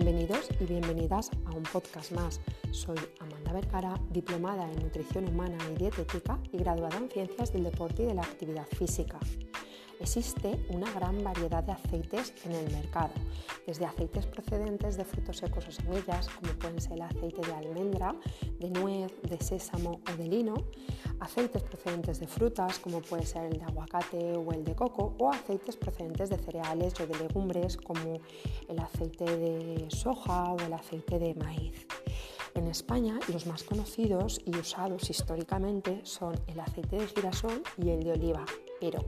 Bienvenidos y bienvenidas a un podcast más. Soy Amanda Vergara, diplomada en nutrición humana y dietética y graduada en ciencias del deporte y de la actividad física. Existe una gran variedad de aceites en el mercado, desde aceites procedentes de frutos secos o semillas, como pueden ser el aceite de almendra, de nuez, de sésamo o de lino, aceites procedentes de frutas, como puede ser el de aguacate o el de coco, o aceites procedentes de cereales o de legumbres, como el aceite de soja o el aceite de maíz. En España los más conocidos y usados históricamente son el aceite de girasol y el de oliva. Pero,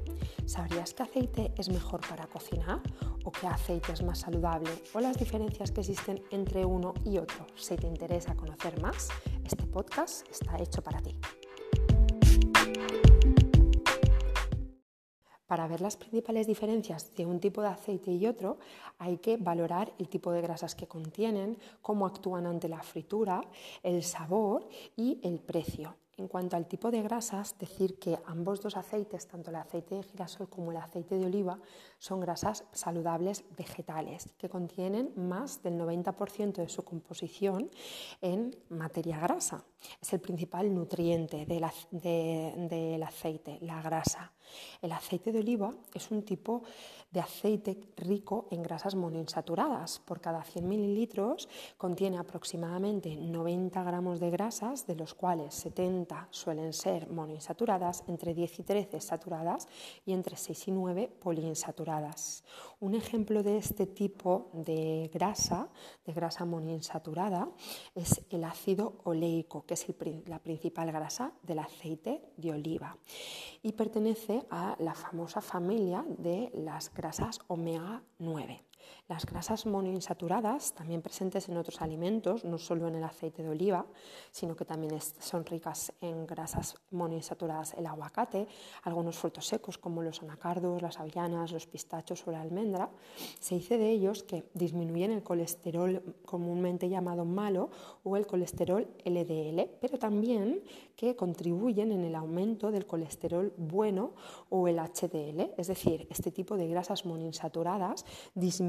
¿sabrías qué aceite es mejor para cocinar? ¿O qué aceite es más saludable? ¿O las diferencias que existen entre uno y otro? Si te interesa conocer más, este podcast está hecho para ti. Para ver las principales diferencias de un tipo de aceite y otro, hay que valorar el tipo de grasas que contienen, cómo actúan ante la fritura, el sabor y el precio. En cuanto al tipo de grasas, decir que ambos dos aceites, tanto el aceite de girasol como el aceite de oliva, son grasas saludables vegetales que contienen más del 90% de su composición en materia grasa. Es el principal nutriente del, aceite, la grasa. El aceite de oliva es un tipo de aceite rico en grasas monoinsaturadas. Por cada 100 mililitros contiene aproximadamente 90 gramos de grasas, de los cuales 70 suelen ser monoinsaturadas, entre 10 y 13 saturadas y entre 6 y 9 poliinsaturadas. Un ejemplo de este tipo de grasa, de grasa monoinsaturada, es el ácido oleico, que es la principal grasa del aceite de oliva y pertenece a la famosa familia de las grasas omega 9. Las grasas monoinsaturadas, también presentes en otros alimentos, no solo en el aceite de oliva, sino que también son ricas en grasas monoinsaturadas el aguacate, algunos frutos secos como los anacardos, las avellanas, los pistachos o la almendra, se dice de ellos que disminuyen el colesterol comúnmente llamado malo o el colesterol LDL, pero también que contribuyen en el aumento del colesterol bueno o el HDL, es decir, este tipo de grasas monoinsaturadas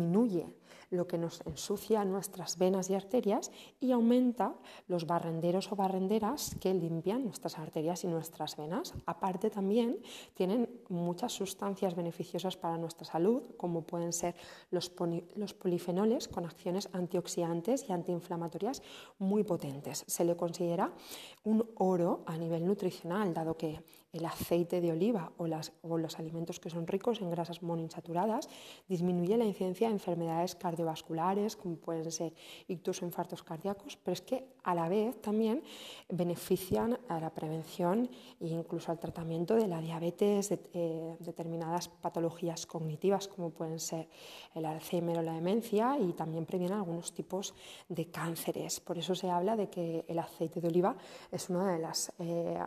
disminuye lo que nos ensucia nuestras venas y arterias y aumenta los barrenderos o barrenderas que limpian nuestras arterias y nuestras venas. Aparte también tienen muchas sustancias beneficiosas para nuestra salud, como pueden ser los, los polifenoles con acciones antioxidantes y antiinflamatorias muy potentes. Se le considera un oro a nivel nutricional, dado que el aceite de oliva o, los alimentos que son ricos en grasas monoinsaturadas disminuye la incidencia de enfermedades cardiovasculares, como pueden ser ictus o infartos cardíacos, pero es que a la vez también benefician a la prevención e incluso al tratamiento de la diabetes, eh, determinadas patologías cognitivas, como pueden ser el Alzheimer o la demencia, y también previenen algunos tipos de cánceres. Por eso se habla de que el aceite de oliva es una de las eh,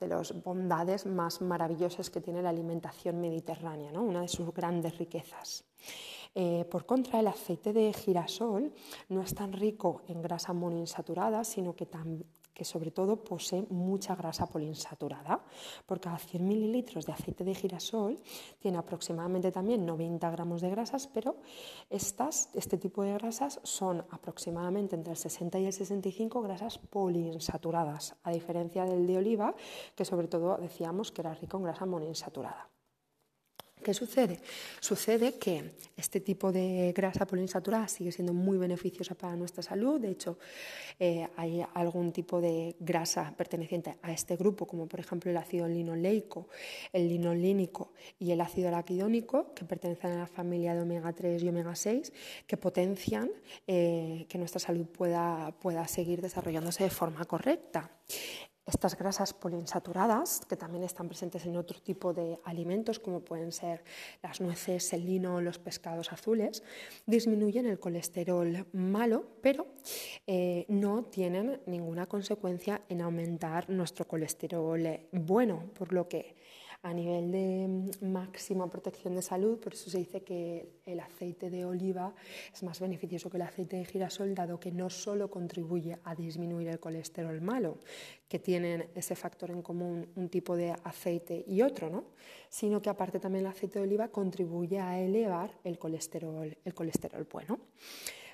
de las bondades más maravillosas que tiene la alimentación mediterránea, ¿no? una de sus grandes riquezas. Eh, por contra, el aceite de girasol no es tan rico en grasa monoinsaturada, sino que sobre todo posee mucha grasa poliinsaturada. Por cada 100 mililitros de aceite de girasol tiene aproximadamente también 90 gramos de grasas, pero estas, este tipo de grasas son aproximadamente entre el 60 y el 65 grasas poliinsaturadas, a diferencia del de oliva, que sobre todo decíamos que era rico en grasa monoinsaturada. ¿Qué sucede? Sucede que este tipo de grasa poliinsaturada sigue siendo muy beneficiosa para nuestra salud. De hecho, eh, hay algún tipo de grasa perteneciente a este grupo, como por ejemplo el ácido linoleico, el linolínico y el ácido araquidónico, que pertenecen a la familia de omega 3 y omega 6, que potencian eh, que nuestra salud pueda, pueda seguir desarrollándose de forma correcta. Estas grasas poliinsaturadas, que también están presentes en otro tipo de alimentos, como pueden ser las nueces, el lino, los pescados azules, disminuyen el colesterol malo, pero eh, no tienen ninguna consecuencia en aumentar nuestro colesterol bueno, por lo que a nivel de mm, máxima protección de salud, por eso se dice que el aceite de oliva es más beneficioso que el aceite de girasol, dado que no solo contribuye a disminuir el colesterol malo, que tienen ese factor en común un tipo de aceite y otro, ¿no? sino que aparte también el aceite de oliva contribuye a elevar el colesterol, el colesterol bueno.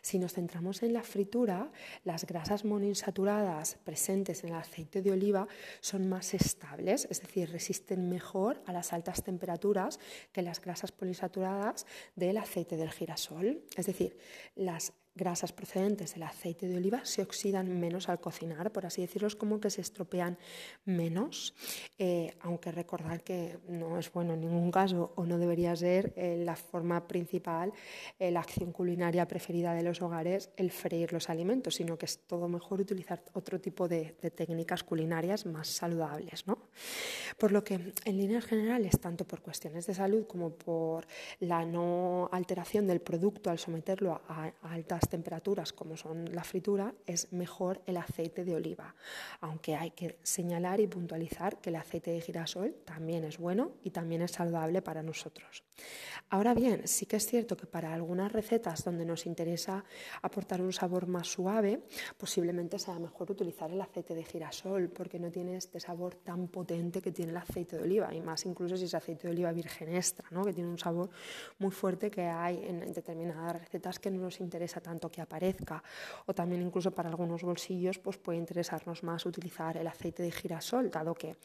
Si nos centramos en la fritura, las grasas monoinsaturadas presentes en el aceite de oliva son más estables, es decir, resisten mejor a las altas temperaturas que las grasas poliinsaturadas del aceite del girasol. Es decir, las grasas procedentes del aceite de oliva se oxidan menos al cocinar, por así decirlo, es como que se estropean menos, eh, aunque recordar que no es bueno en ningún caso o no debería ser eh, la forma principal, eh, la acción culinaria preferida de los hogares, el freír los alimentos, sino que es todo mejor utilizar otro tipo de, técnicas culinarias más saludables. ¿no? Por lo que, en líneas generales, tanto por cuestiones de salud como por la no alteración del producto al someterlo a, a altas temperaturas como son la fritura, es mejor el aceite de oliva, aunque hay que señalar y puntualizar que el aceite de girasol también es bueno y también es saludable para nosotros. Ahora bien, sí que es cierto que para algunas recetas donde nos interesa aportar un sabor más suave, posiblemente sea mejor utilizar el aceite de girasol porque no tiene este sabor tan potente que tiene el aceite de oliva y más incluso si es aceite de oliva virgen extra, ¿no? que tiene un sabor muy fuerte que hay en determinadas recetas que no nos interesa tanto que aparezca. O también incluso para algunos bolsillos pues puede interesarnos más utilizar el aceite de girasol dado que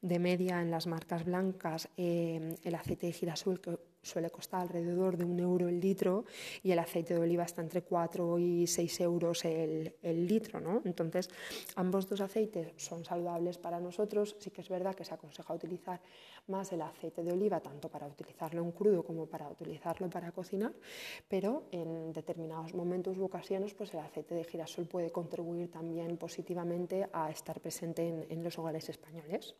de media en las marcas blancas eh, el aceite de girasol suele costar alrededor de un euro el litro y el aceite de oliva está entre 4 y 6 euros el, litro. ¿no? Entonces, ambos dos aceites son saludables para nosotros. Sí que es verdad que se aconseja utilizar más el aceite de oliva, tanto para utilizarlo en crudo como para utilizarlo para cocinar, pero en determinados momentos u ocasiones pues el aceite de girasol puede contribuir también positivamente a estar presente en, en los hogares españoles.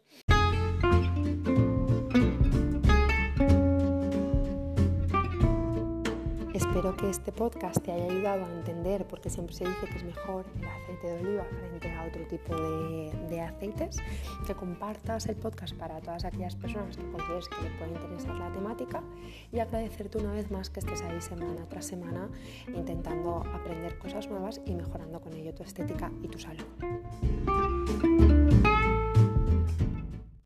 Espero que este podcast te haya ayudado a entender, porque siempre se dice que es mejor el aceite de oliva frente a otro tipo de, de, aceites, que compartas el podcast para todas aquellas personas que consideres que les puede interesar la temática y agradecerte una vez más que estés ahí semana tras semana intentando aprender cosas nuevas y mejorando con ello tu estética y tu salud.